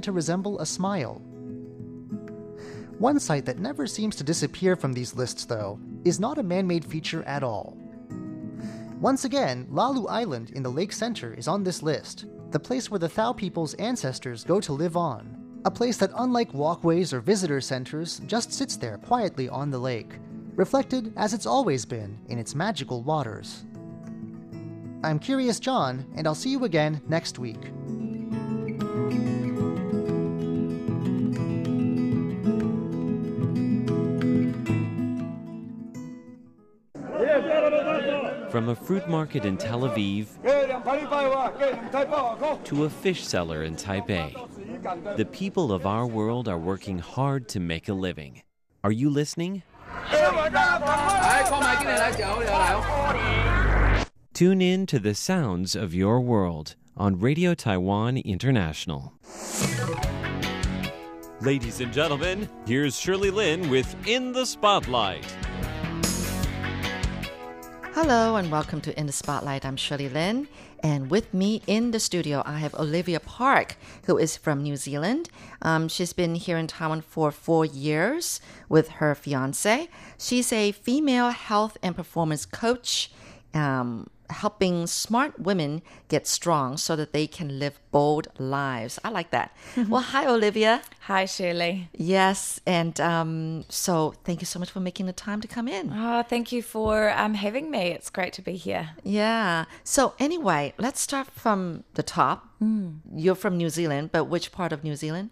to resemble a smile. One site that never seems to disappear from these lists, though, is not a man made feature at all. Once again, Lalu Island in the lake center is on this list, the place where the Thao people's ancestors go to live on. A place that, unlike walkways or visitor centers, just sits there quietly on the lake, reflected as it's always been in its magical waters. I'm Curious John, and I'll see you again next week. From a fruit market in Tel Aviv to a fish seller in Taipei, the people of our world are working hard to make a living. Are you listening? Tune in to the sounds of your world on Radio Taiwan International. Ladies and gentlemen, here's Shirley Lin with In the Spotlight. Hello and welcome to In the Spotlight. I'm Shirley Lin, and with me in the studio I have Olivia Park, who is from New Zealand. Um, she's been here in Taiwan for four years with her fiance. She's a female health and performance coach. Um, helping smart women get strong so that they can live bold lives. I like that. well, hi, Olivia. Hi, Shirley. Yes, and um, so thank you so much for making the time to come in. Oh, thank you for um, having me. It's great to be here. Yeah. So, anyway, let's start from the top. You're from New Zealand, but which part of New Zealand?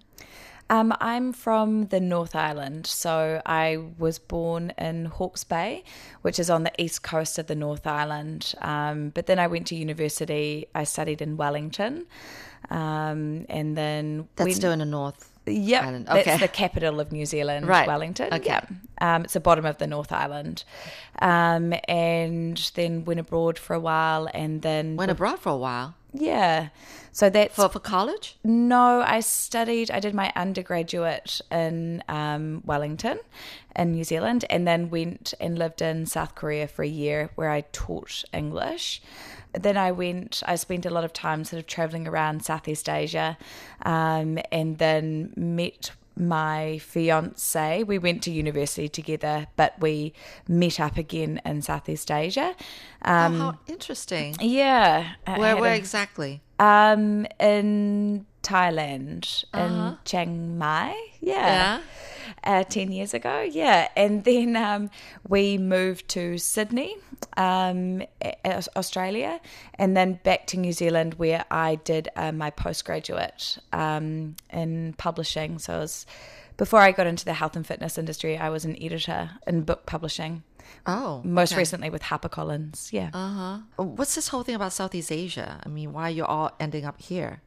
Um, I'm from the North Island, so I was born in Hawke's Bay, which is on the east coast of the North Island. Um, but then I went to university. I studied in Wellington, um, and then That's went- still in the North. Yep, Island. Okay. that's the capital of New Zealand, Right. Wellington. Okay. Yeah. Um, it's the bottom of the North Island, um, and then went abroad for a while, and then Went abroad for a while. Yeah. So that's For, for college? no. I studied. I did my undergraduate in um, Wellington, in New Zealand, and then went and lived in South Korea for a year, where I taught English. Then I went. I spent a lot of time sort of traveling around Southeast Asia, um, and then met my fiance. We went to university together, but we met up again in Southeast Asia. Um, oh, how interesting. yeah. Where, where a- exactly? um, in Thailand, in Chiang Mai. Yeah. Uh, 10 years ago. Yeah. And then um, we moved to Sydney, um, Australia, and then back to New Zealand where I did uh, my postgraduate um, in publishing. So it was, before I got into the health and fitness industry, I was an editor in book publishing, Oh. most okay. recently with HarperCollins. Yeah. Uh-huh. What's this whole thing about Southeast Asia? I mean, why are you're all ending up here?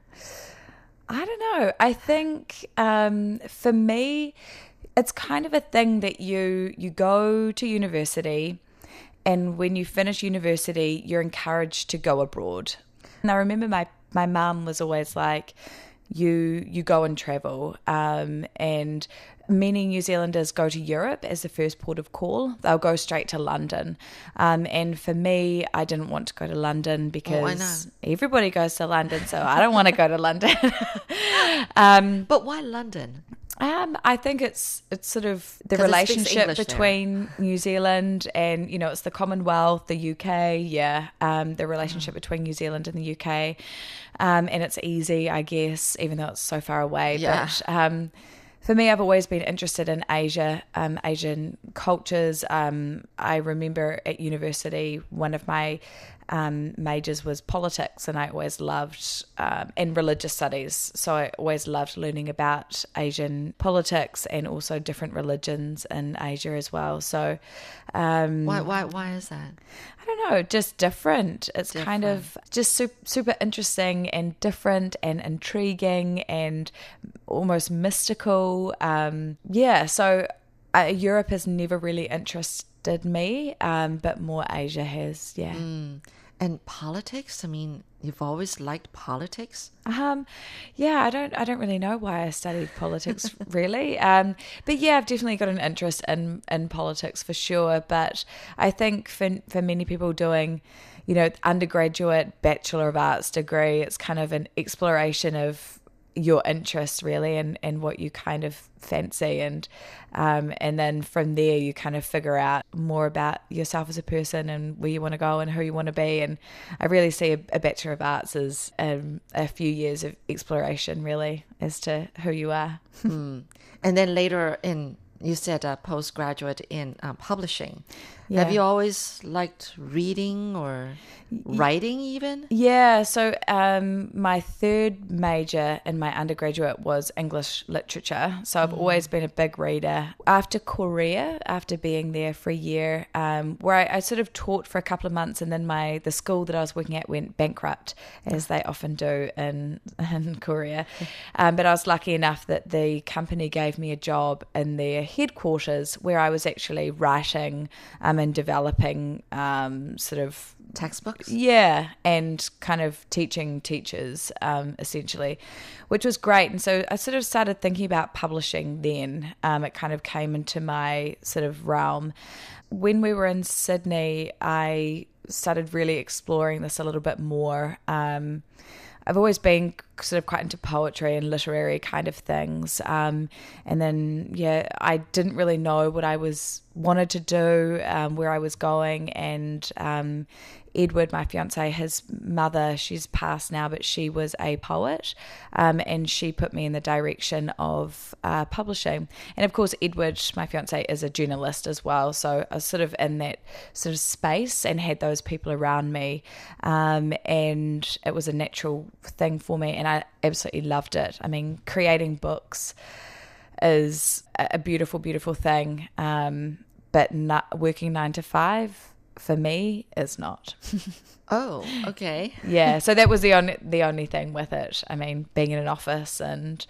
I don't know. I think um, for me, it's kind of a thing that you you go to university, and when you finish university, you're encouraged to go abroad. And I remember my my mum was always like, "You you go and travel," um, and many New Zealanders go to Europe as the first port of call. They'll go straight to London, um, and for me, I didn't want to go to London because not? everybody goes to London, so I don't want to go to London. um, But why London? um, I think it's it's sort of the relationship English there. between New Zealand and you know it's the Commonwealth, the UK, yeah, um, the Mm. relationship between New Zealand and the UK, um, and it's easy, I guess, even though it's so far away. Yeah. But um, for me, I've always been interested in Asia, um, Asian cultures. Um, I remember at university, one of my um, majors was politics, and I always loved um, and religious studies. So I always loved learning about Asian politics and also different religions in Asia as well. So um, Why, why, why is that? I don't know, just different. It's kind of just super, super interesting and different and intriguing and almost mystical. Um, yeah, so uh, Europe has never really interested me, um, but more Asia has. Yeah. And politics? I mean, you've always liked politics? Um, yeah, I don't, I don't really know why I studied politics really. Um, but yeah, I've definitely got an interest in in politics for sure. But I think for for many people doing, you know, undergraduate Bachelor of Arts degree, it's kind of an exploration of your interest really and, and what you kind of fancy and um, and then from there you kind of figure out more about yourself as a person and where you want to go and who you want to be and I really see a, a Bachelor of Arts as um, a few years of exploration really as to who you are. Mm. And then later in you said a postgraduate in um, publishing. Yeah. Have you always liked reading or writing even? Yeah, so um, my third major in my undergraduate was English literature. So I've always been a big reader. After Korea, after being there for a year, um, where I, I, sort of taught for a couple of months, and then my the school that I was working at went bankrupt, as they often do in in Korea. Um, but I was lucky enough that the company gave me a job in their headquarters, where I was actually writing um, and developing um, sort of textbooks. Yeah, and kind of teaching teachers um, essentially, which was great. And so I sort of started thinking about publishing then. Um, it kind of came into my sort of realm. When we were in Sydney, I started really exploring this a little bit more. Um, I've always been sort of quite into poetry and literary kind of things. Um, and then, yeah, I didn't really know what I was wanted to do, um, where I was going. And um, Edward, my fiance, his mother, she's passed now, but she was a poet, um, and she put me in the direction of uh, publishing. And of course, Edward, my fiance, is a journalist as well, so I was sort of in that sort of space and had those people around me, um, and it was a natural thing for me, and I absolutely loved it. I mean, creating books is a beautiful, beautiful thing. Um, but not working nine to five for me is not. oh, okay. yeah, so that was the only the only thing with it. I mean, being in an office and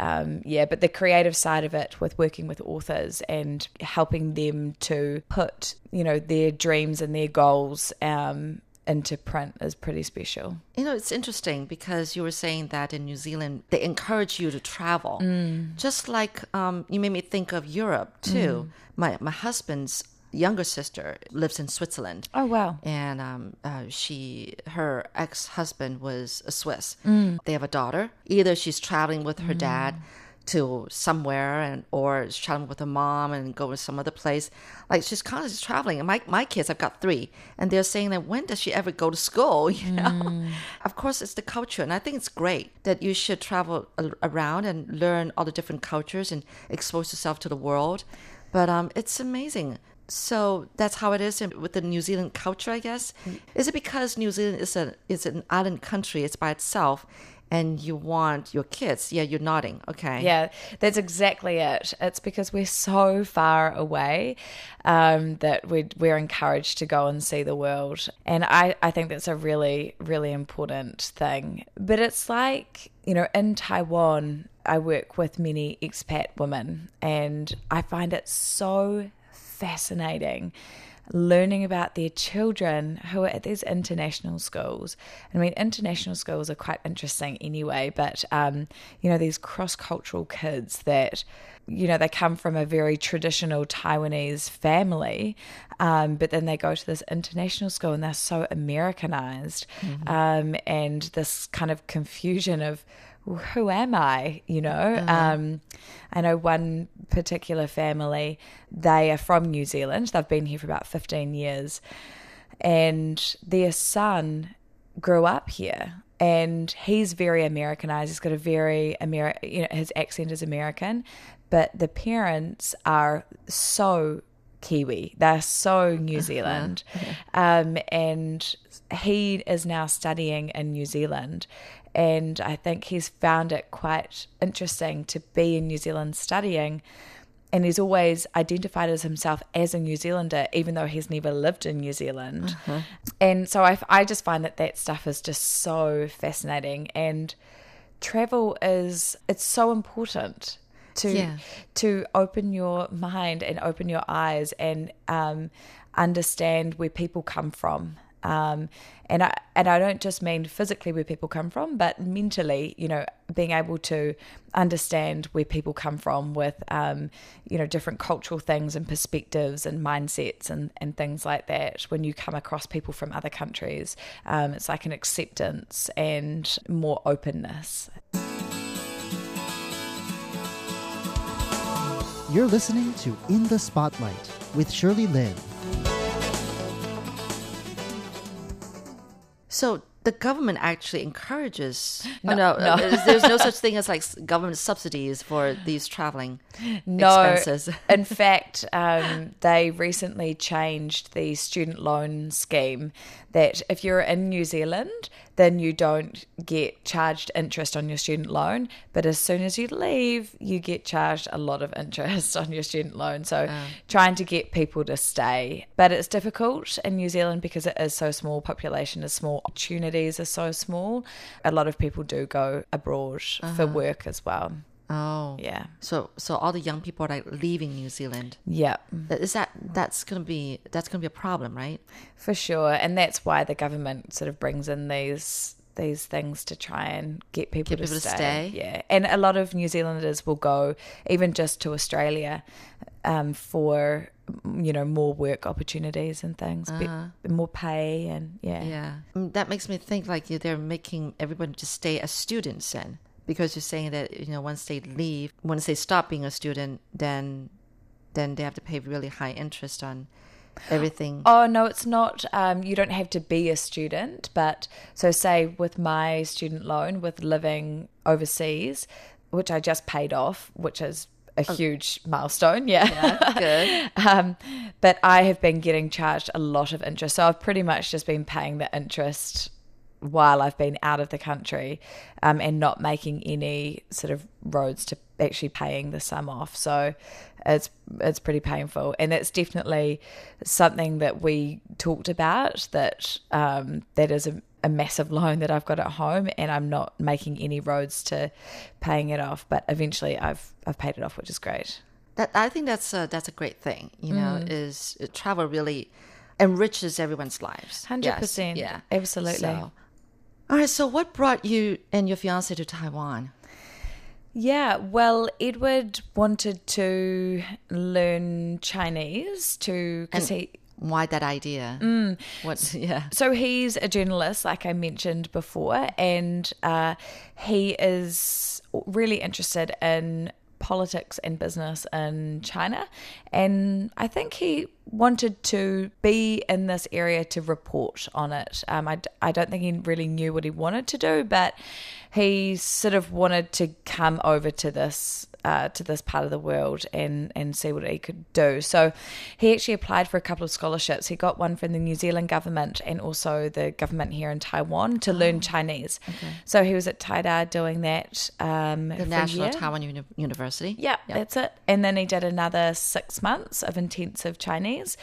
um, yeah, but the creative side of it with working with authors and helping them to put you know their dreams and their goals um, into print is pretty special. You know, it's interesting because you were saying that in New Zealand they encourage you to travel, mm. just like um, you made me think of Europe too. Mm. My my husband's younger sister lives in Switzerland. Oh wow! And um, uh, she, her ex husband was a Swiss. Mm. They have a daughter. Either she's traveling with her mm. dad to somewhere, and or she's traveling with her mom and go to some other place. Like she's constantly traveling. And my my kids, I've got three, and they're saying that when does she ever go to school? You know, mm. of course it's the culture, and I think it's great that you should travel around and learn all the different cultures and expose yourself to the world. But um, it's amazing so that's how it is with the New Zealand culture, I guess. Is it because New Zealand is a is an island country? It's by itself, and you want your kids? Yeah, you're nodding. Okay. Yeah, that's exactly it. It's because we're so far away um, that we're we're encouraged to go and see the world, and I I think that's a really really important thing. But it's like you know in Taiwan. I work with many expat women, and I find it so fascinating learning about their children who are at these international schools. I mean, international schools are quite interesting anyway, but, um, you know, these cross cultural kids that, you know, they come from a very traditional Taiwanese family, um, but then they go to this international school and they're so Americanized. Mm-hmm. Um, and this kind of confusion of, who am I? You know, uh-huh. um, I know one particular family, they are from New Zealand. They've been here for about 15 years. And their son grew up here and he's very Americanized. He's got a very Ameri- you know, his accent is American, but the parents are so Kiwi. They're so New uh-huh. Zealand. Uh-huh. Um, and he is now studying in New Zealand and I think he's found it quite interesting to be in New Zealand studying. And he's always identified as himself as a New Zealander, even though he's never lived in New Zealand. Uh-huh. And so I, I just find that that stuff is just so fascinating. And travel is, it's so important to yeah. to open your mind and open your eyes and um, understand where people come from um, and I and I don't just mean physically where people come from, but mentally, you know, being able to understand where people come from with, um, you know, different cultural things and perspectives and mindsets and and things like that. When you come across people from other countries, um, it's like an acceptance and more openness. You're listening to In the Spotlight with Shirley Lin. So the government actually encourages. No, no, no. uh, there's no such thing as like government subsidies for these traveling No, expenses. in fact, um, they recently changed the student loan scheme that if you're in New Zealand, then you don't get charged interest on your student loan. But as soon as you leave, you get charged a lot of interest on your student loan. So trying to get people to stay. But it's difficult in New Zealand because it is so small, population is small, opportunities are so small. A lot of people do go abroad for uh-huh. work as well. Oh, Yeah. So so all the young people are like leaving New Zealand. Yeah. Is that that's gonna be that's gonna be a problem, right? For sure, and that's why the government sort of brings in these these things to try and get people, Get to, people to stay. stay. Yeah, and a lot of New Zealanders will go even just to Australia um, for you know more work opportunities and things, bit- more pay, and yeah. Yeah, Mm, that makes me think like they're making everyone just stay as students then, because you're saying that you know once they leave, once they stop being a student, then then they have to pay really high interest on everything. Oh no, it's not. Um, you don't have to be a student, but so say with my student loan with living overseas, which I just paid off, which is a huge milestone. Yeah, Good. um, but I have been getting charged a lot of interest, so I've pretty much just been paying the interest while I've been out of the country, um, and not making any sort of roads to actually paying the sum off. So it's it's pretty painful, and it's definitely something that we talked about. That um, that is a, a massive loan that I've got at home, and I'm not making any roads to paying it off. But eventually, I've I've paid it off, which is great. That I think that's a, that's a great thing. You know, is uh, travel really enriches everyone's lives. Hundred Yes, percent, Yeah, absolutely. So, all right. So, what brought you and your fiance to Taiwan? Yeah, well, Edward wanted to learn Chinese to because he. Why that idea? What? Yeah. So he's a journalist, like I mentioned before, and uh, he is really interested in politics and business in China. And I think he wanted to be in this area to report on it. Um, I, I don't think he really knew what he wanted to do, but he sort of wanted to come over to this uh, to this part of the world and and see what he could do. So he actually applied for a couple of scholarships. He got one from the New Zealand government and also the government here in Taiwan to learn Chinese. So he was at Taida doing that. Um, The National Taiwan Uni- University. yeah, that's it. And then he did another six months of intensive Chinese.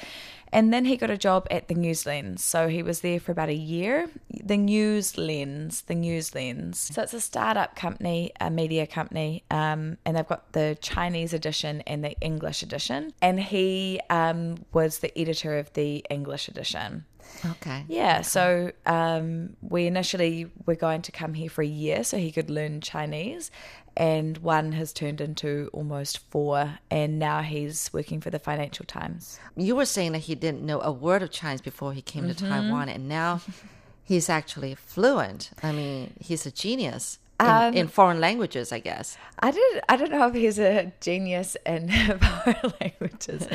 And then he got a job at the News Lens. So he was there for about a year. The News Lens, the News Lens. So it's a startup company, a media company, um, and they've got the Chinese edition and the English edition. And he um, was the editor of the English edition. Okay. Yeah, so um, we initially were going to come here for a year so he could learn Chinese, and one has turned into almost four, and now he's working for the Financial Times. You were saying that he didn't know a word of Chinese before he came to Taiwan, and now he's actually fluent. I mean, he's a genius in, in foreign languages, I guess. I did. I don't know if he's a genius in foreign languages.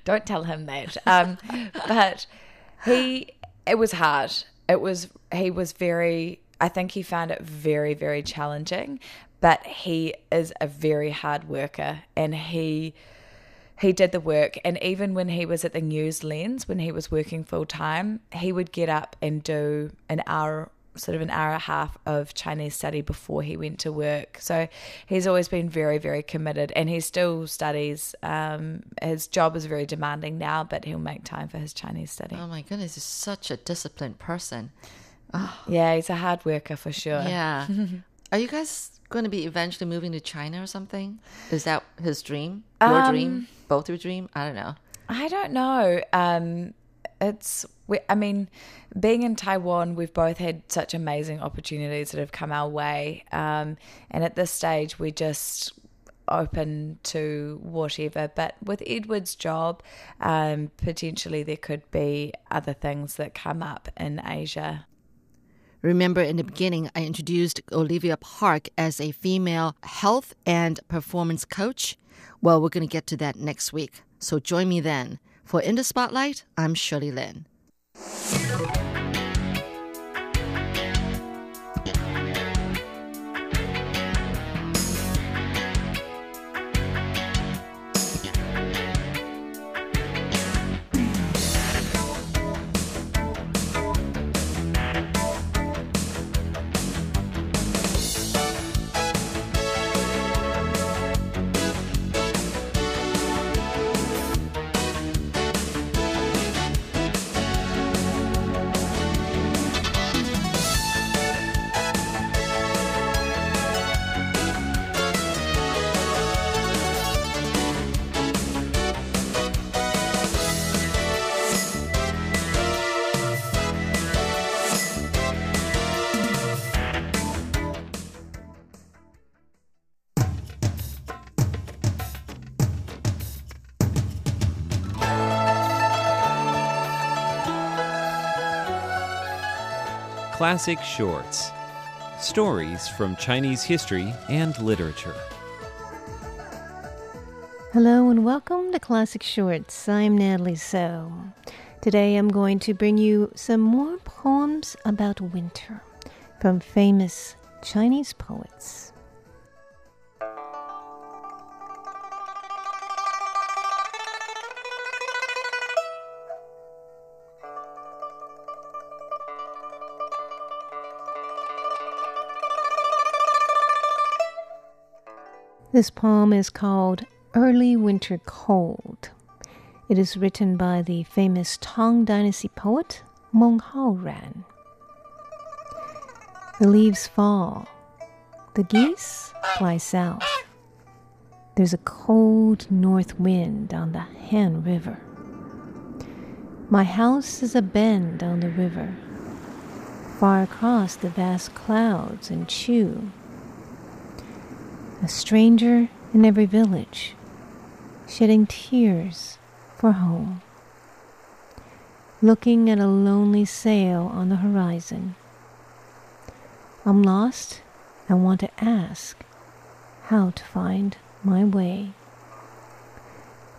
don't tell him that. Um, but he, it was hard. It was. He was very. I think he found it very, very challenging. But he is a very hard worker, and he he did the work. And even when he was at the News Lens, when he was working full time, he would get up and do an hour, sort of an hour and a half of Chinese study before he went to work. So he's always been very, very committed, and he still studies. Um, his job is very demanding now, but he'll make time for his Chinese study. Oh my goodness, he's such a disciplined person. yeah, he's a hard worker for sure. Yeah. Are you guys going to be eventually moving to China or something? Is that his dream? Your dream? Both your dream? I don't know. I don't know. Um, it's, we, I mean, being in Taiwan, we've both had such amazing opportunities that have come our way. Um, and at this stage, we're just open to whatever. But with Edward's job, um, potentially there could be other things that come up in Asia. Remember, in the beginning, I introduced Olivia Park as a female health and performance coach. Well, we're going to get to that next week. So join me then. For In the Spotlight, I'm Shirley Lin. Classic Shorts Stories from Chinese history and literature. Hello and welcome to Classic Shorts. I'm Natalie So. Today I'm going to bring you some more poems about winter from famous Chinese poets. This poem is called Early Winter Cold. It is written by the famous Tang Dynasty poet Meng Haoran. The leaves fall. The geese fly south. There's a cold north wind on the Han River. My house is a bend on the river, far across the vast clouds and Chu a stranger in every village, shedding tears for home, looking at a lonely sail on the horizon. I'm lost and want to ask how to find my way.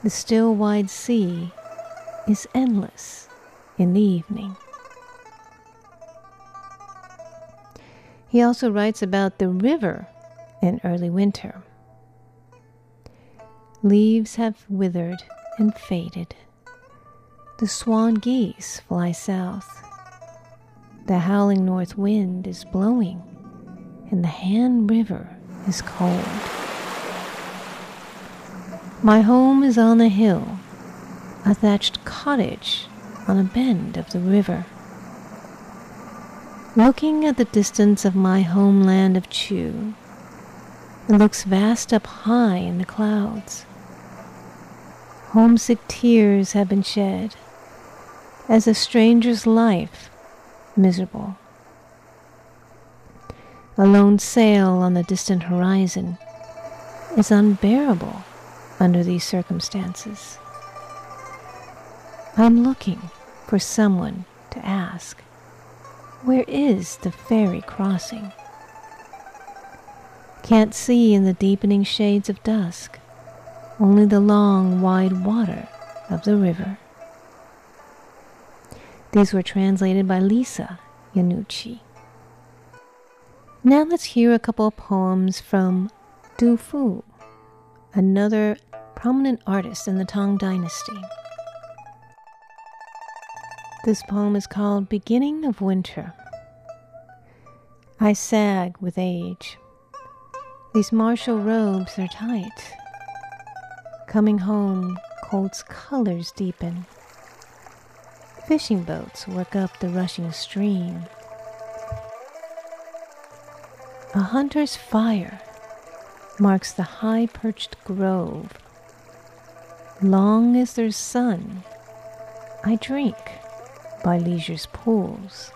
The still wide sea is endless in the evening. He also writes about the river in early winter. Leaves have withered and faded. The swan geese fly south. The howling north wind is blowing, and the Han River is cold. My home is on a hill, a thatched cottage on a bend of the river. Looking at the distance of my homeland of Chu, it looks vast up high in the clouds. Homesick tears have been shed, as a stranger's life miserable. A lone sail on the distant horizon is unbearable under these circumstances. I'm looking for someone to ask, Where is the ferry crossing? Can't see in the deepening shades of dusk, only the long, wide water of the river. These were translated by Lisa Yanucci. Now let's hear a couple of poems from Du Fu, another prominent artist in the Tang Dynasty. This poem is called Beginning of Winter. I sag with age. These martial robes are tight. Coming home, cold's colors deepen. Fishing boats work up the rushing stream. A hunter's fire marks the high perched grove. Long as there's sun, I drink by leisure's pools.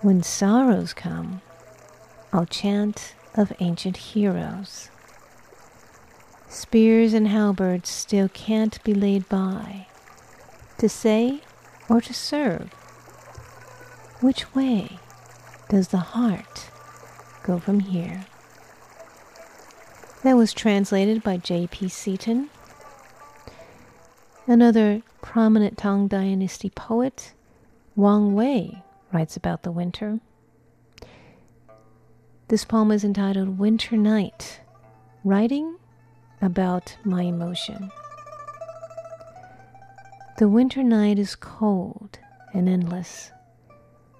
When sorrows come, I'll chant of ancient heroes. Spears and halberds still can't be laid by, to say or to serve. Which way does the heart go from here? That was translated by J.P. Seaton. Another prominent Tang Dynasty poet, Wang Wei, writes about the winter. This poem is entitled Winter Night, writing about my emotion. The winter night is cold and endless,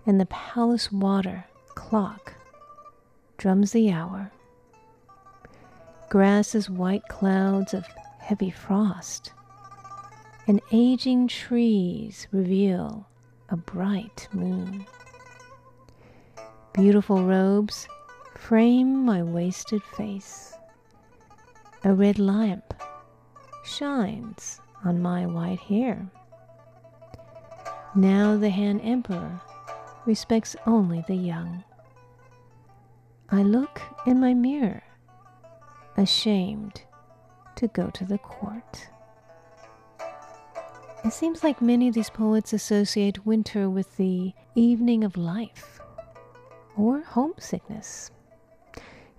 and the palace water clock drums the hour. Grass is white clouds of heavy frost, and aging trees reveal a bright moon. Beautiful robes frame my wasted face. A red lamp shines on my white hair. Now the Han Emperor respects only the young. I look in my mirror ashamed to go to the court. It seems like many of these poets associate winter with the evening of life or homesickness.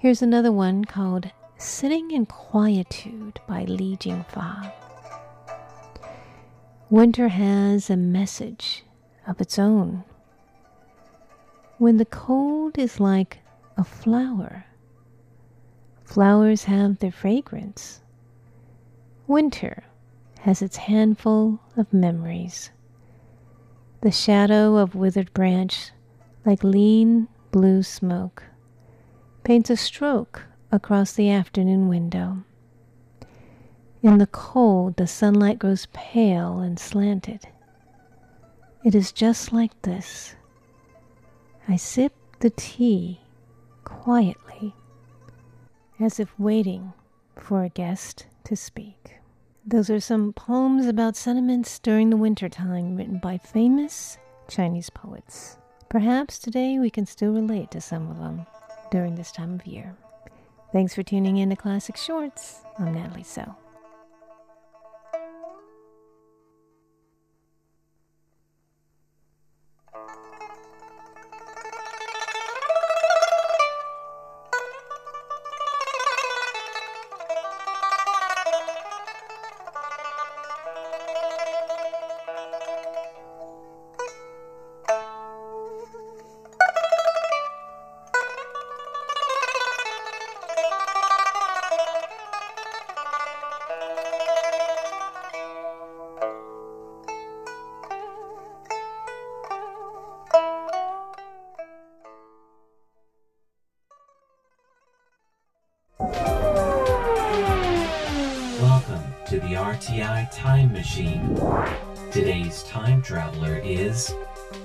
Here's another one called Sitting in Quietude by Li Jingfa. Winter has a message of its own. When the cold is like a flower Flowers have their fragrance. Winter has its handful of memories. The shadow of withered branch, like lean blue smoke, paints a stroke across the afternoon window. In the cold, the sunlight grows pale and slanted. It is just like this. I sip the tea quietly as if waiting for a guest to speak. Those are some poems about sentiments during the winter time written by famous Chinese poets. Perhaps today we can still relate to some of them during this time of year. Thanks for tuning in to Classic Shorts. I'm Natalie So.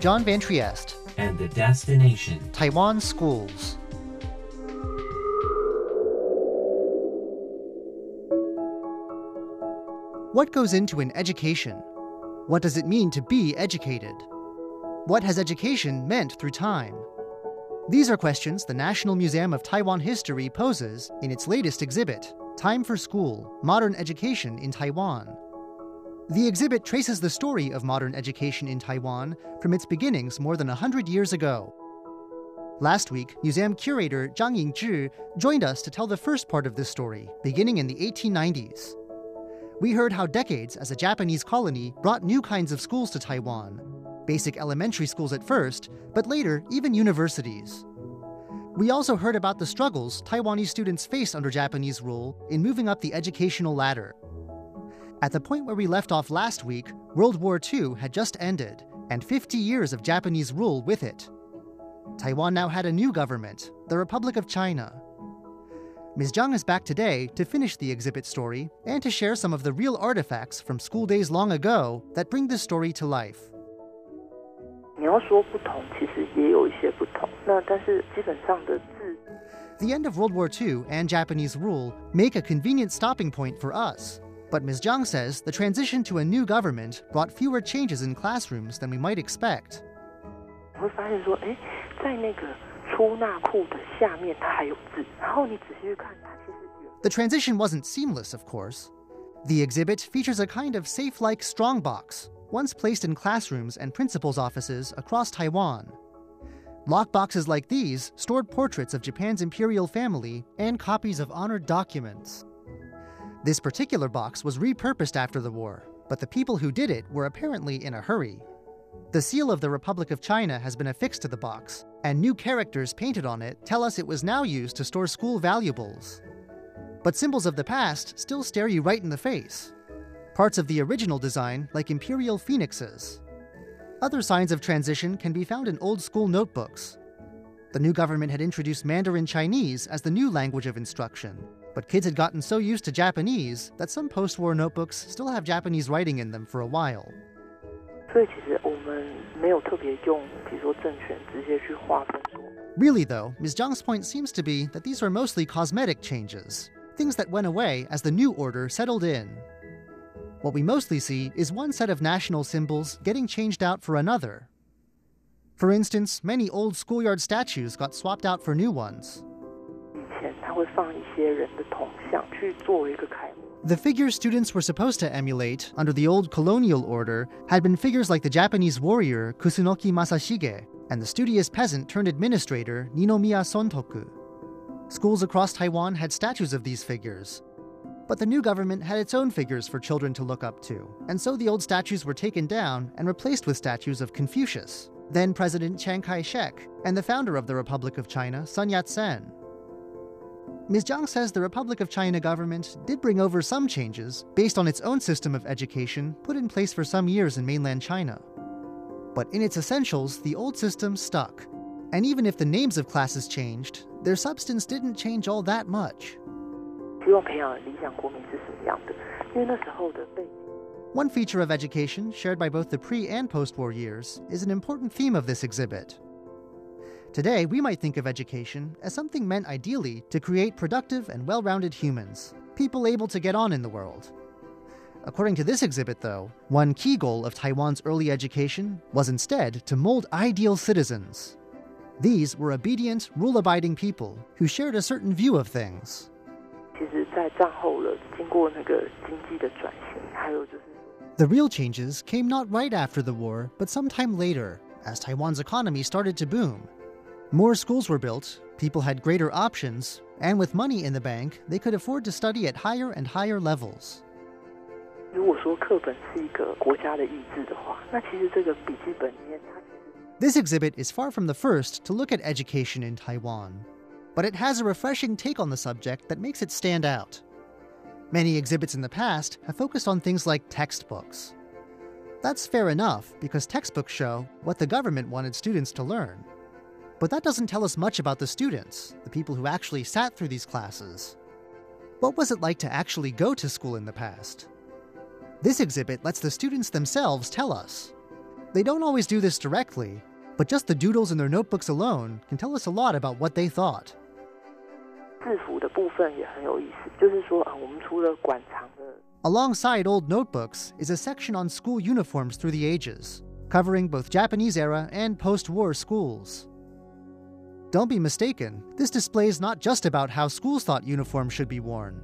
John Van Trieste, and the destination Taiwan Schools. What goes into an education? What does it mean to be educated? What has education meant through time? These are questions the National Museum of Taiwan History poses in its latest exhibit, Time for School Modern Education in Taiwan. The exhibit traces the story of modern education in Taiwan from its beginnings more than 100 years ago. Last week, museum curator Zhang Yingzhi joined us to tell the first part of this story, beginning in the 1890s. We heard how decades as a Japanese colony brought new kinds of schools to Taiwan basic elementary schools at first, but later, even universities. We also heard about the struggles Taiwanese students face under Japanese rule in moving up the educational ladder. At the point where we left off last week, World War II had just ended, and 50 years of Japanese rule with it. Taiwan now had a new government, the Republic of China. Ms. Zhang is back today to finish the exhibit story and to share some of the real artifacts from school days long ago that bring this story to life. 你要说不同，其实也有一些不同。那但是基本上的字。The end of World War II and Japanese rule make a convenient stopping point for us. But Ms. Zhang says the transition to a new government brought fewer changes in classrooms than we might expect. 你会发现说，哎，在那个出纳库的下面，它还有字，然后你仔细去看，它其实有。The transition wasn't seamless, of course. The exhibit features a kind of safe like strongbox once placed in classrooms and principals' offices across Taiwan. Lockboxes like these stored portraits of Japan's imperial family and copies of honored documents. This particular box was repurposed after the war, but the people who did it were apparently in a hurry. The seal of the Republic of China has been affixed to the box, and new characters painted on it tell us it was now used to store school valuables. But symbols of the past still stare you right in the face. Parts of the original design, like imperial phoenixes. Other signs of transition can be found in old school notebooks. The new government had introduced Mandarin Chinese as the new language of instruction, but kids had gotten so used to Japanese that some post war notebooks still have Japanese writing in them for a while. 所以其实我们没有特别用，比如说政权直接去划分说。 Really, though, Ms. Zhang's point seems to be that these are mostly cosmetic changes, things that went away as the new order settled in. What we mostly see is one set of national symbols getting changed out for another. For instance, many old schoolyard statues got swapped out for new ones. 以前他会放一些人的铜像去作为一个楷模。 The figures students were supposed to emulate under the old colonial order had been figures like the Japanese warrior Kusunoki Masashige and the studious peasant turned administrator Ninomiya Sontoku. Schools across Taiwan had statues of these figures. But the new government had its own figures for children to look up to, and so the old statues were taken down and replaced with statues of Confucius, then President Chiang Kai shek, and the founder of the Republic of China, Sun Yat sen. Ms. Zhang says the Republic of China government did bring over some changes based on its own system of education put in place for some years in mainland China. But in its essentials, the old system stuck. And even if the names of classes changed, their substance didn't change all that much. One feature of education, shared by both the pre and post war years, is an important theme of this exhibit Today, we might think of education as something meant ideally to create productive and well rounded humans, people able to get on in the world. According to this exhibit, though, one key goal of Taiwan's early education was instead to mold ideal citizens. These were obedient, rule abiding people who shared a certain view of things. The real changes came not right after the war, but sometime later, as Taiwan's economy started to boom More schools were built, people had greater options, and with money in the bank, they could afford to study at higher and higher levels. 如果说课本是一个国家的意志的话，那其实这个笔记本里面，它其实 This exhibit is far from the first to look at education in Taiwan, but it has a refreshing take on the subject that makes it stand out. Many exhibits in the past have focused on things like textbooks. That's fair enough because textbooks show what the government wanted students to learn. But that doesn't tell us much about the students, the people who actually sat through these classes. What was it like to actually go to school in the past? This exhibit lets the students themselves tell us. They don't always do this directly, but just the doodles in their notebooks alone can tell us a lot about what they thought. 制服的部分也很有意思，就是说啊，我们除了馆藏的 Alongside old notebooks is a section on school uniforms through the ages, covering both Japanese era and post war schools. Don't be mistaken, this display is not just about how schools thought uniforms should be worn.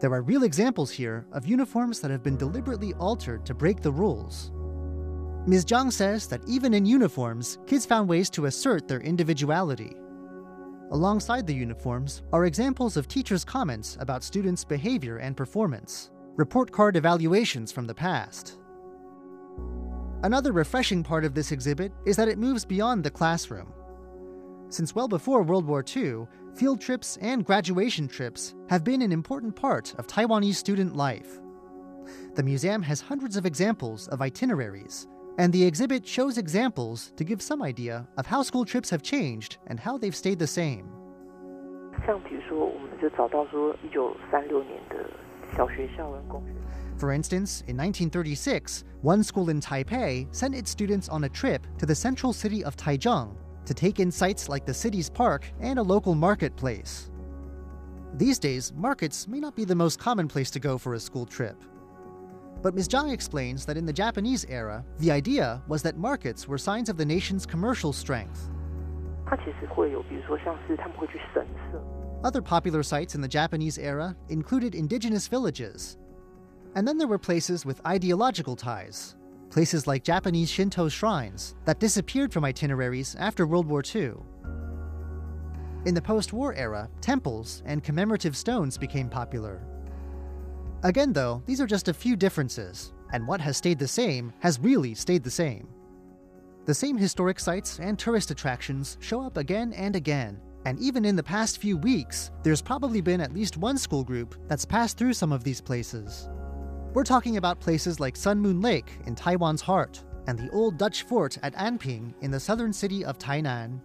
There are real examples here of uniforms that have been deliberately altered to break the rules. Ms. Zhang says that even in uniforms, kids found ways to assert their individuality. Alongside the uniforms are examples of teachers' comments about students' behavior and performance, report card evaluations from the past, Another refreshing part of this exhibit is that it moves beyond the classroom. Since well before World War II, field trips and graduation trips have been an important part of Taiwanese student life. The museum has hundreds of examples of itineraries, and the exhibit shows examples to give some idea of how school trips have changed and how they've stayed the same. 像比如说，我们就找到说，一九三六年的小学校跟公学。 for instance, in 1936, one school in Taipei sent its students on a trip to the central city of Taichung to take in sights like the city's park and a local marketplace. These days, markets may not be the most common place to go for a school trip. But Ms. Zhang explains that in the Japanese era, the idea was that markets were signs of the nation's commercial strength. Other popular sites in the Japanese era included indigenous villages, and then there were places with ideological ties, places like Japanese Shinto shrines that disappeared from itineraries after World War II. In the post war era, temples and commemorative stones became popular. Again, though, these are just a few differences, and what has stayed the same has really stayed the same. The same historic sites and tourist attractions show up again and again, and even in the past few weeks, there's probably been at least one school group that's passed through some of these places. We're talking about places like Sun Moon Lake in Taiwan's heart and the old Dutch fort at Anping in the southern city of Tainan.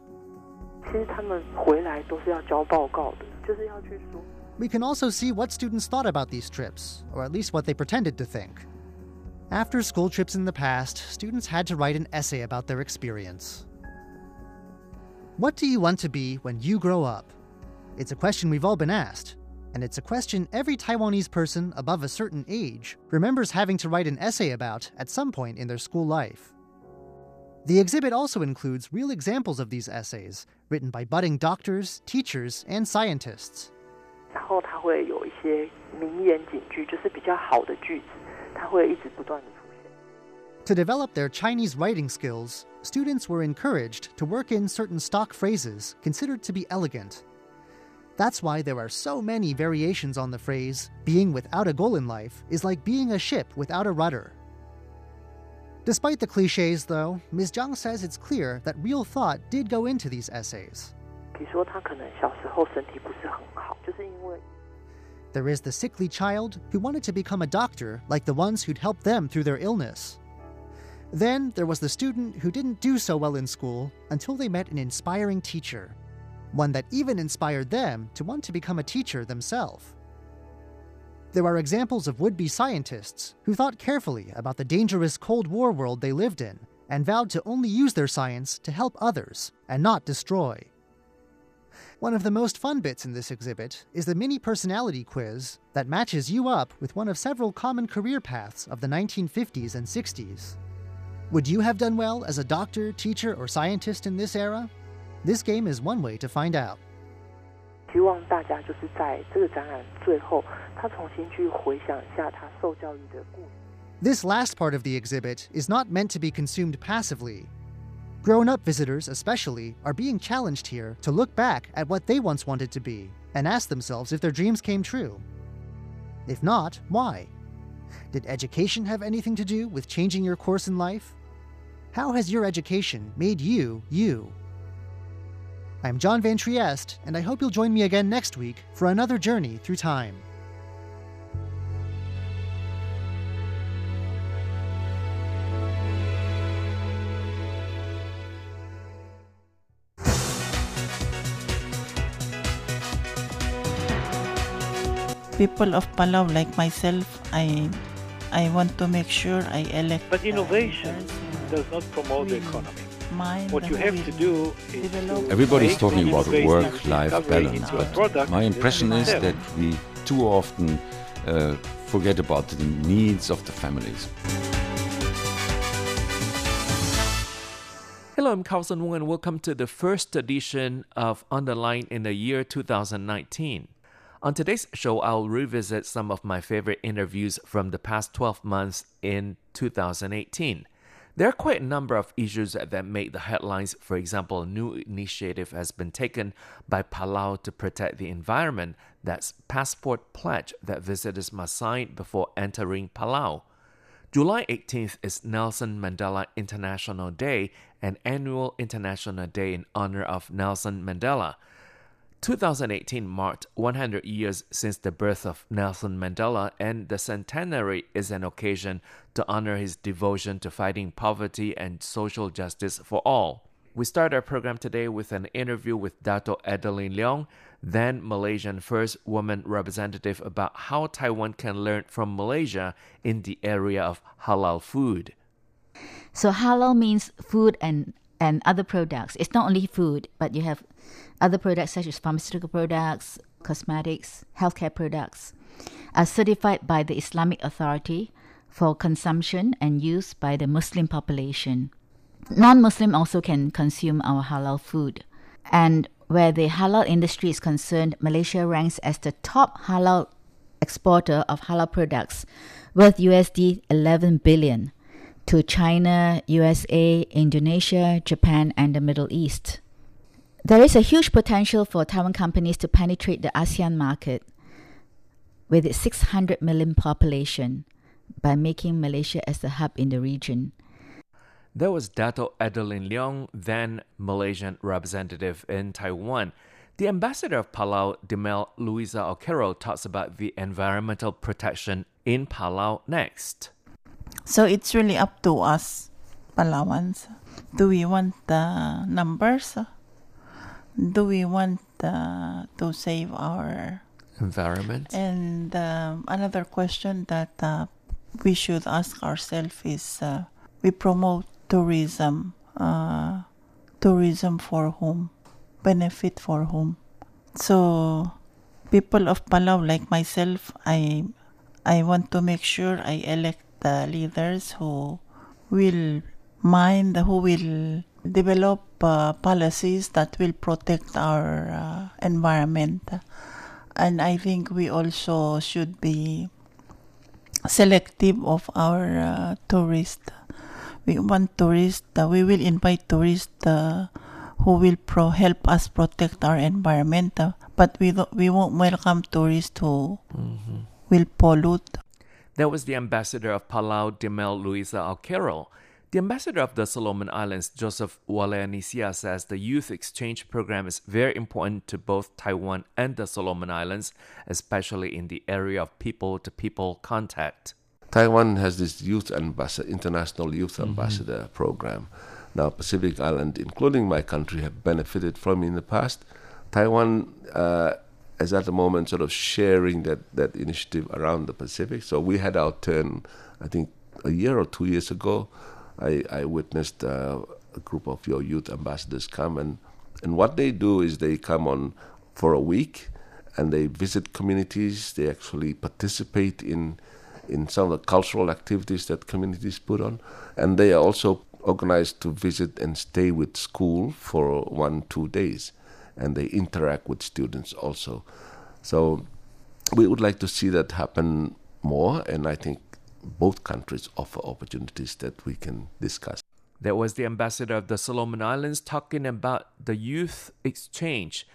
We can also see what students thought about these trips, or at least what they pretended to think. After school trips in the past, students had to write an essay about their experience. What do you want to be when you grow up? It's a question we've all been asked, and it's a question every Taiwanese person above a certain age remembers having to write an essay about at some point in their school life. The exhibit also includes real examples of these essays, written by budding doctors, teachers, and scientists. 然后它会有一些名言警句，就是比较好的句子，它会一直不断的出现。 To develop their Chinese writing skills, students were encouraged to work in certain stock phrases considered to be elegant. that's why there are so many variations on the phrase, being without a goal in life is like being a ship without a rudder. Despite the cliches, though, Ms. Zhang says it's clear that real thought did go into these essays. There is the sickly child who wanted to become a doctor like the ones who'd helped them through their illness. Then there was the student who didn't do so well in school until they met an inspiring teacher one that even inspired them to want to become a teacher themselves. There are examples of would be scientists who thought carefully about the dangerous Cold War world they lived in and vowed to only use their science to help others and not destroy. One of the most fun bits in this exhibit is the mini personality quiz that matches you up with one of several common career paths of the 1950s and 60s. Would you have done well as a doctor, teacher, or scientist in this era? This game is one way to find out. 希望大家就是在这个展览最后，他重新去回想一下他受教育的故事。 This last part of the exhibit is not meant to be consumed passively. Grown up visitors, especially, are being challenged here to look back at what they once wanted to be and ask themselves if their dreams came true. If not, why? Did education have anything to do with changing your course in life? How has your education made you, you? I'm John Van Trieste, and I hope you'll join me again next week for another journey through time. people of Palau like myself, I I want to make sure I elect. But innovation does not promote the economy. Mind What you have to will do is Everybody's talking about work-life balance, but my impression is that we too often uh, forget about the needs of the families. Hello, I'm Carlson Wong, and welcome to the first edition of On the Line in the year 2019. On today's show, I'll revisit some of my favorite interviews from the past 12 months in 2018. There are quite a number of issues that made the headlines. For example, a new initiative has been taken by Palau to protect the environment. That's Passport Pledge that visitors must sign before entering Palau. July 18th is Nelson Mandela International Day, an annual international day in honor of Nelson Mandela. 2018 marked 100 years since the birth of Nelson Mandela, and the centenary is an occasion to honor his devotion to fighting poverty and social justice for all. We start our program today with an interview with Dato Adeline Leong, then Malaysian first woman representative, about how Taiwan can learn from Malaysia in the area of halal food. So halal means food and and other products. It's not only food, but you have other products such as pharmaceutical products, cosmetics, healthcare products, are certified by the Islamic Authority for consumption and use by the Muslim population. Non-Muslim also can consume our halal food, and where the halal industry is concerned, Malaysia ranks as the top halal exporter of halal products, worth USD 11 billion to China, USA, Indonesia, Japan, and the Middle East. There is a huge potential for Taiwan companies to penetrate the ASEAN market with its 600 million population by making Malaysia as the hub in the region. There was Dato Adeline Leong, then Malaysian representative in Taiwan. The ambassador of Palau, Dilmei Louisa Olkeriil, talks about the environmental protection in Palau next. So it's really up to us, Palauans. Do we want the numbers? Do we want uh, to save our environment? And um, another question that uh, we should ask ourselves is: uh, we promote tourism, uh, tourism for whom, benefit for whom. So, people of Palau like myself, I, I want to make sure I elect the leaders who will mind, who will develop uh, policies that will protect our uh, environment. And I think we also should be selective of our uh, tourists we want tourists, uh, we will invite tourists uh, who will pro help us protect our environment. Uh, but we we won't welcome tourists who mm-hmm. will pollute. That was the ambassador of Palau, Dilmei Louisa Olkeriil. The ambassador of the Solomon Islands, Joseph Waleanisia, says the youth exchange program is very important to both Taiwan and the Solomon Islands, especially in the area of people to people contact. Taiwan has this youth ambassador, international youth mm-hmm. ambassador program. Now, Pacific Island, including my country, have benefited from in the past. Taiwan uh, is at the moment sort of sharing that, that initiative around the Pacific. So we had our turn, I think, a year or two years ago. I, I witnessed uh, a group of your youth ambassadors come, and, and what they do is they come on for a week and they visit communities. They actually participate in in some of the cultural activities that communities put on. And they are also organized to visit and stay with school for one, two days. And they interact with students also. So we would like to see that happen more. And I think both countries offer opportunities that we can discuss. That was the ambassador of the Solomon Islands talking about the youth exchange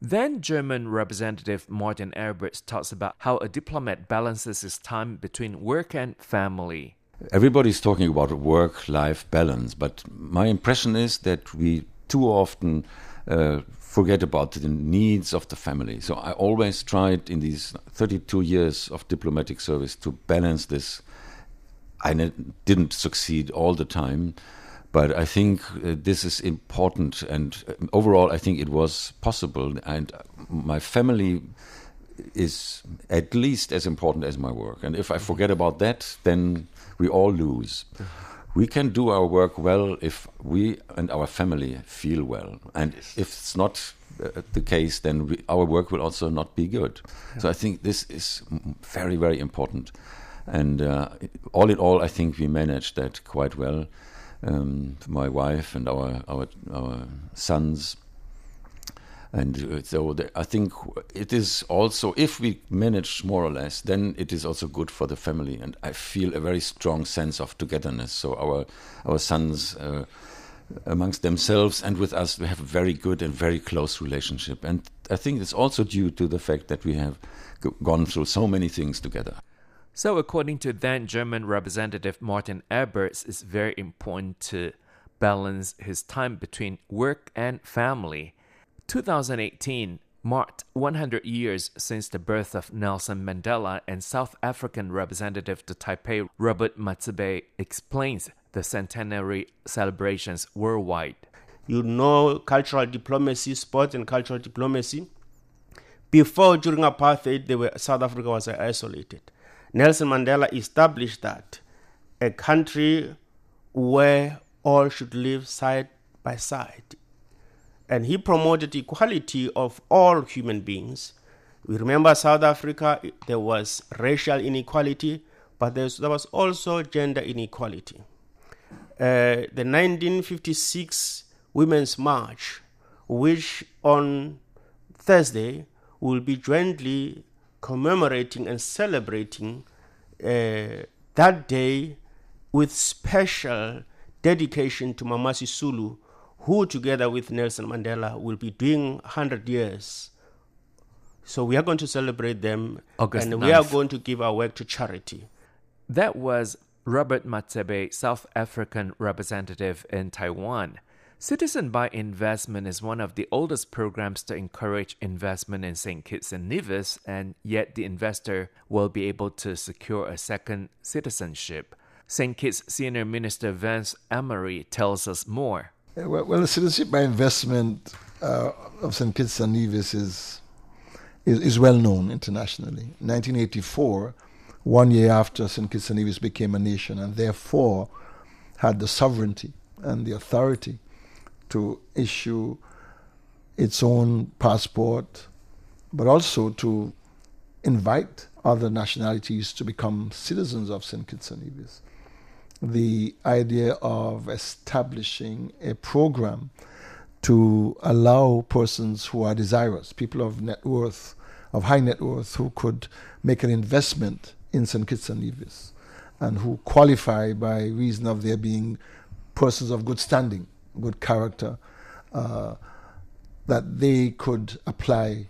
then German Representative Martin Eberts talks about how a diplomat balances his time between work and family. Everybody's talking about work life balance, but my impression is that we too often uh, forget about the needs of the family. So I always tried in these 32 years of diplomatic service to balance this. I didn't succeed all the time. But I think uh, this is important, and uh, overall, I think it was possible. And my family is at least as important as my work. And if I forget about that, then we all lose. We can do our work well if we and our family feel well. And if it's not uh, the case, then we, our work will also not be good. Yeah. So I think this is very, very important. And uh, all in all, I think we managed that quite well um, my wife and our our our sons. And uh, so the, I think it is also, if we manage more or less, then it is also good for the family. And I feel a very strong sense of togetherness. So our our sons. Uh, amongst themselves and with us, we have a very good and very close relationship. And I think it's also due to the fact that we have gone through so many things together. So, according to then German Representative Martin Eberts, it's very important to balance his time between work and family. 2018 marked 100 years since the birth of Nelson Mandela, and South African representative to Taipei Robert Matsebe explains the centenary celebrations worldwide. You know cultural diplomacy, sport and cultural diplomacy. Before, during apartheid, were, South Africa was isolated. Nelson Mandela established that a country where all should live side by side. And he promoted equality of all human beings. We remember South Africa, there was racial inequality, but there was also gender inequality. Uh, the 1956 Women's March, which on Thursday will be jointly commemorating and celebrating uh, that day with special dedication to Mama Sisulu, who together with Nelson Mandela will be doing 100 years. So we are going to celebrate them August and we are going to give our work to charity. That was Robert Matsebe, South African representative in Taiwan. Citizen by Investment is one of the oldest programs to encourage investment in St. Kitts and Nevis, and yet the investor will be able to secure a second citizenship. St. Kitts Senior Minister Vance Amory tells us more. Well, well the citizenship by investment uh, of St. Kitts and Nevis is, is, is well known internationally. 1984, one year after St. Kitts and Nevis became a nation and therefore had the sovereignty and the authority to issue its own passport, but also to invite other nationalities to become citizens of St. Kitts and Nevis. The idea of establishing a program to allow persons who are desirous, people of net worth, of high net worth, who could make an investment in St. Kitts and Nevis and who qualify by reason of their being persons of good standing, good character, uh, that they could apply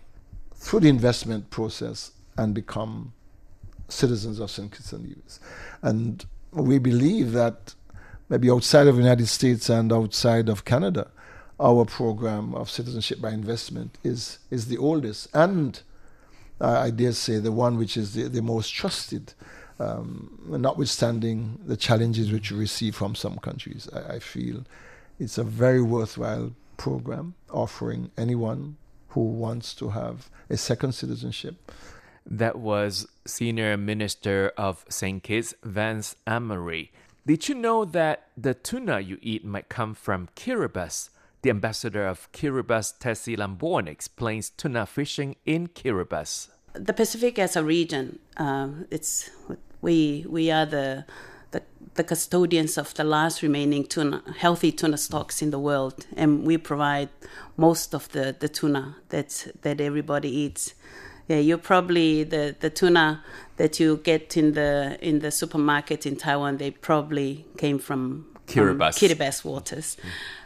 through the investment process and become citizens of St. Kitts and Nevis. And we believe that maybe outside of the United States and outside of Canada, our program of citizenship by investment is, is the oldest and uh, I dare say the one which is the, the most trusted, um, notwithstanding the challenges which we receive from some countries. I, I feel it's a very worthwhile program offering anyone who wants to have a second citizenship That was Senior Minister of St. Kitts, Vance Amory. Did you know that the tuna you eat might come from Kiribati? The ambassador of Kiribati, Tessie Lambourne, explains tuna fishing in Kiribati. the Pacific as a region, um, it's we we are the, the the custodians of the last remaining tuna, healthy tuna stocks in the world, and we provide most of the, the tuna that that everybody eats. Yeah, you probably the, the tuna that you get in the in the supermarket in Taiwan, they probably came from Kiribati. Kiribati waters.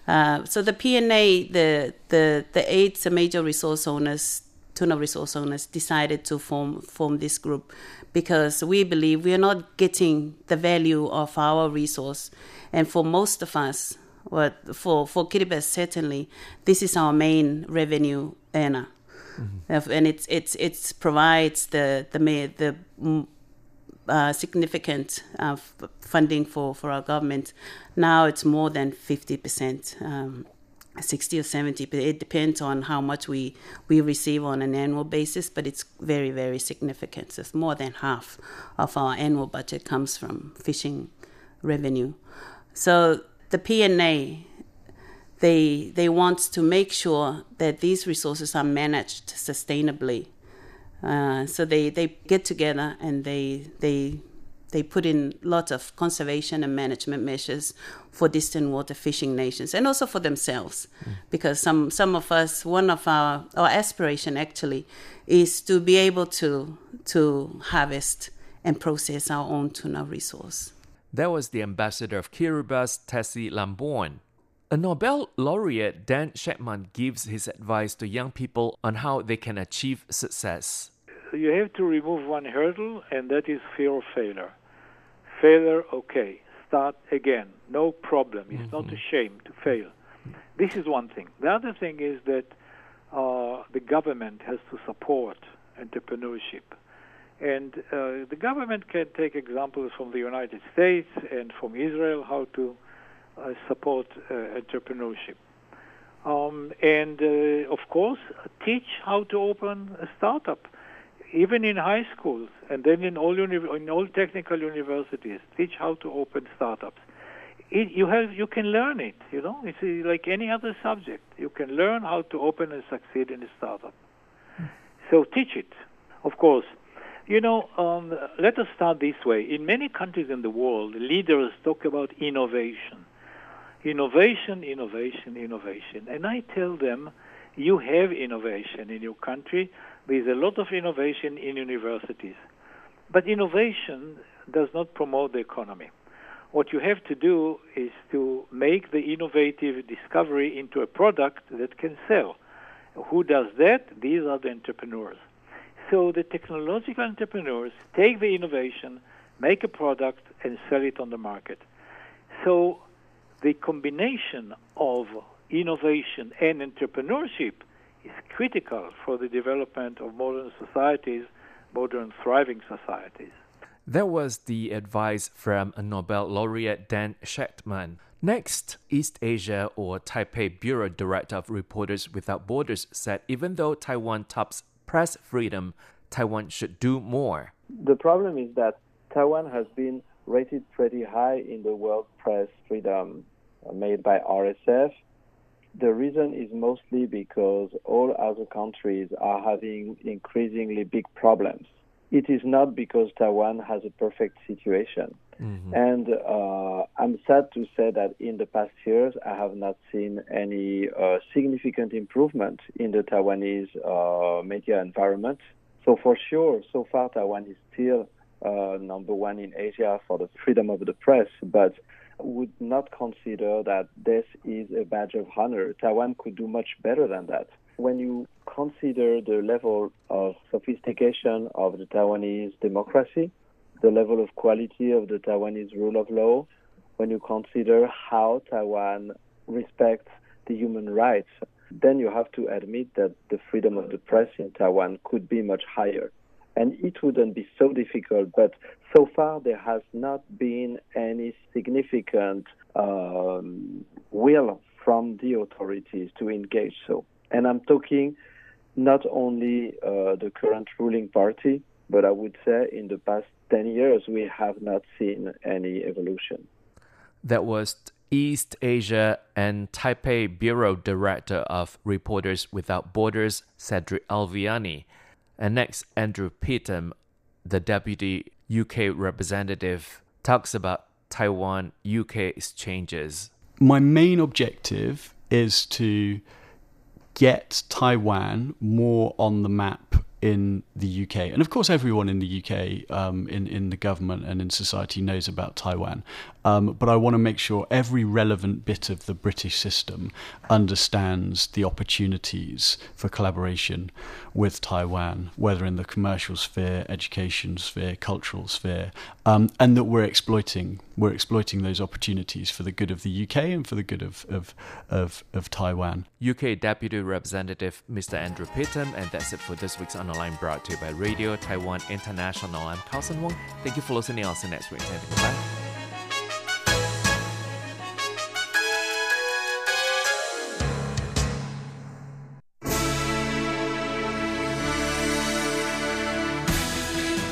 Uh, so the PNA, the the the eight major resource owners, tuna resource owners, decided to form form this group because we believe we are not getting the value of our resource, and for most of us, what for for Kiribati certainly, this is our main revenue earner, Of- and it's it's it's provides the the the uh, significant uh, f- funding for, for our government. Now it's more than 50%, um, 60 or 70, but it depends on how much we, we receive on an annual basis, but it's very, very significant. So it's more than half of our annual budget comes from fishing revenue. So the PNA, they, they want to make sure that these resources are managed sustainably. Uh, so they, they get together and they they they put in lots of conservation and management measures for distant water fishing nations and also for themselves because some some of us one of our our aspiration actually is to be able to to harvest and process our own tuna resource. That was the ambassador of Kiribati, Tessie Lambourne. A Nobel laureate, Dan Shechtman, gives his advice to young people on how they can achieve success. you have to remove one hurdle, and that is fear of failure. Failure, okay, start again, no problem. It's not a shame to fail. This is one thing. The other thing is that uh, the government has to support entrepreneurship. And uh, the government can take examples from the United States and from Israel how to support uh, entrepreneurship. Um, and uh, of course, teach how to open a startup even in high schools and then in all uni- in all technical universities, teach how to open startups. It, you have you can learn it. You know, it's uh, like any other subject. You can learn how to open and succeed in a startup. So teach it, of course. You know, um, let us start this way. In many countries in the world, leaders talk about innovation, innovation, innovation, innovation, and I tell them, you have innovation in your country. There is a lot of innovation in universities. But innovation does not promote the economy. What you have to do is to make the innovative discovery into a product that can sell. Who does that? These are the entrepreneurs. So the technological entrepreneurs take the innovation, make a product, and sell it on the market. So the combination of innovation and entrepreneurship is critical for the development of modern societies, modern thriving societies. That was the advice from Nobel laureate Dan Shechtman. Next, East Asia or Taipei Bureau Director of Reporters Without Borders said even though Taiwan tops press freedom, Taiwan should do more. The problem is that Taiwan has been rated pretty high in the world press freedom made by RSF. The reason is mostly because all other countries are having increasingly big problems. It is not because Taiwan has a perfect situation. Mm-hmm. And uh, I'm sad to say that in the past years, I have not seen any uh, significant improvement in the Taiwanese uh, media environment. So, for sure, so far, Taiwan is still uh, number one in Asia for the freedom of the press, but would not consider that this is a badge of honor. Taiwan could do much better than that. When you consider the level of sophistication of the Taiwanese democracy, the level of quality of the Taiwanese rule of law, when you consider how Taiwan respects the human rights, then you have to admit that the freedom of the press in Taiwan could be much higher and it wouldn't be so difficult. But so far, there has not been any significant um, will from the authorities to engage so. And I'm talking not only uh, the current ruling party, but I would say in the past 10 years, we have not seen any evolution. That was East Asia and Taipei Bureau Director of Reporters Without Borders, Cedric Alviani. And next, Andrew Peatham, the deputy UK representative, talks about Taiwan UK exchanges. My main objective is to get Taiwan more on the map in the UK. And of course, everyone in the UK, um, in, in the government and in society, knows about Taiwan. Um, but I want to make sure every relevant bit of the British system understands the opportunities for collaboration with Taiwan, whether in the commercial sphere, education sphere, cultural sphere, um, and that we're exploiting we're exploiting those opportunities for the good of the UK and for the good of of, of, of Taiwan. UK Deputy Representative Mr. Andrew Peatham, and that's it for this week's On the Line brought to you by Radio Taiwan International. I'm Carlson Wong. Thank you for listening. I'll see you next week. Bye.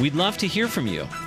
We'd love to hear from you.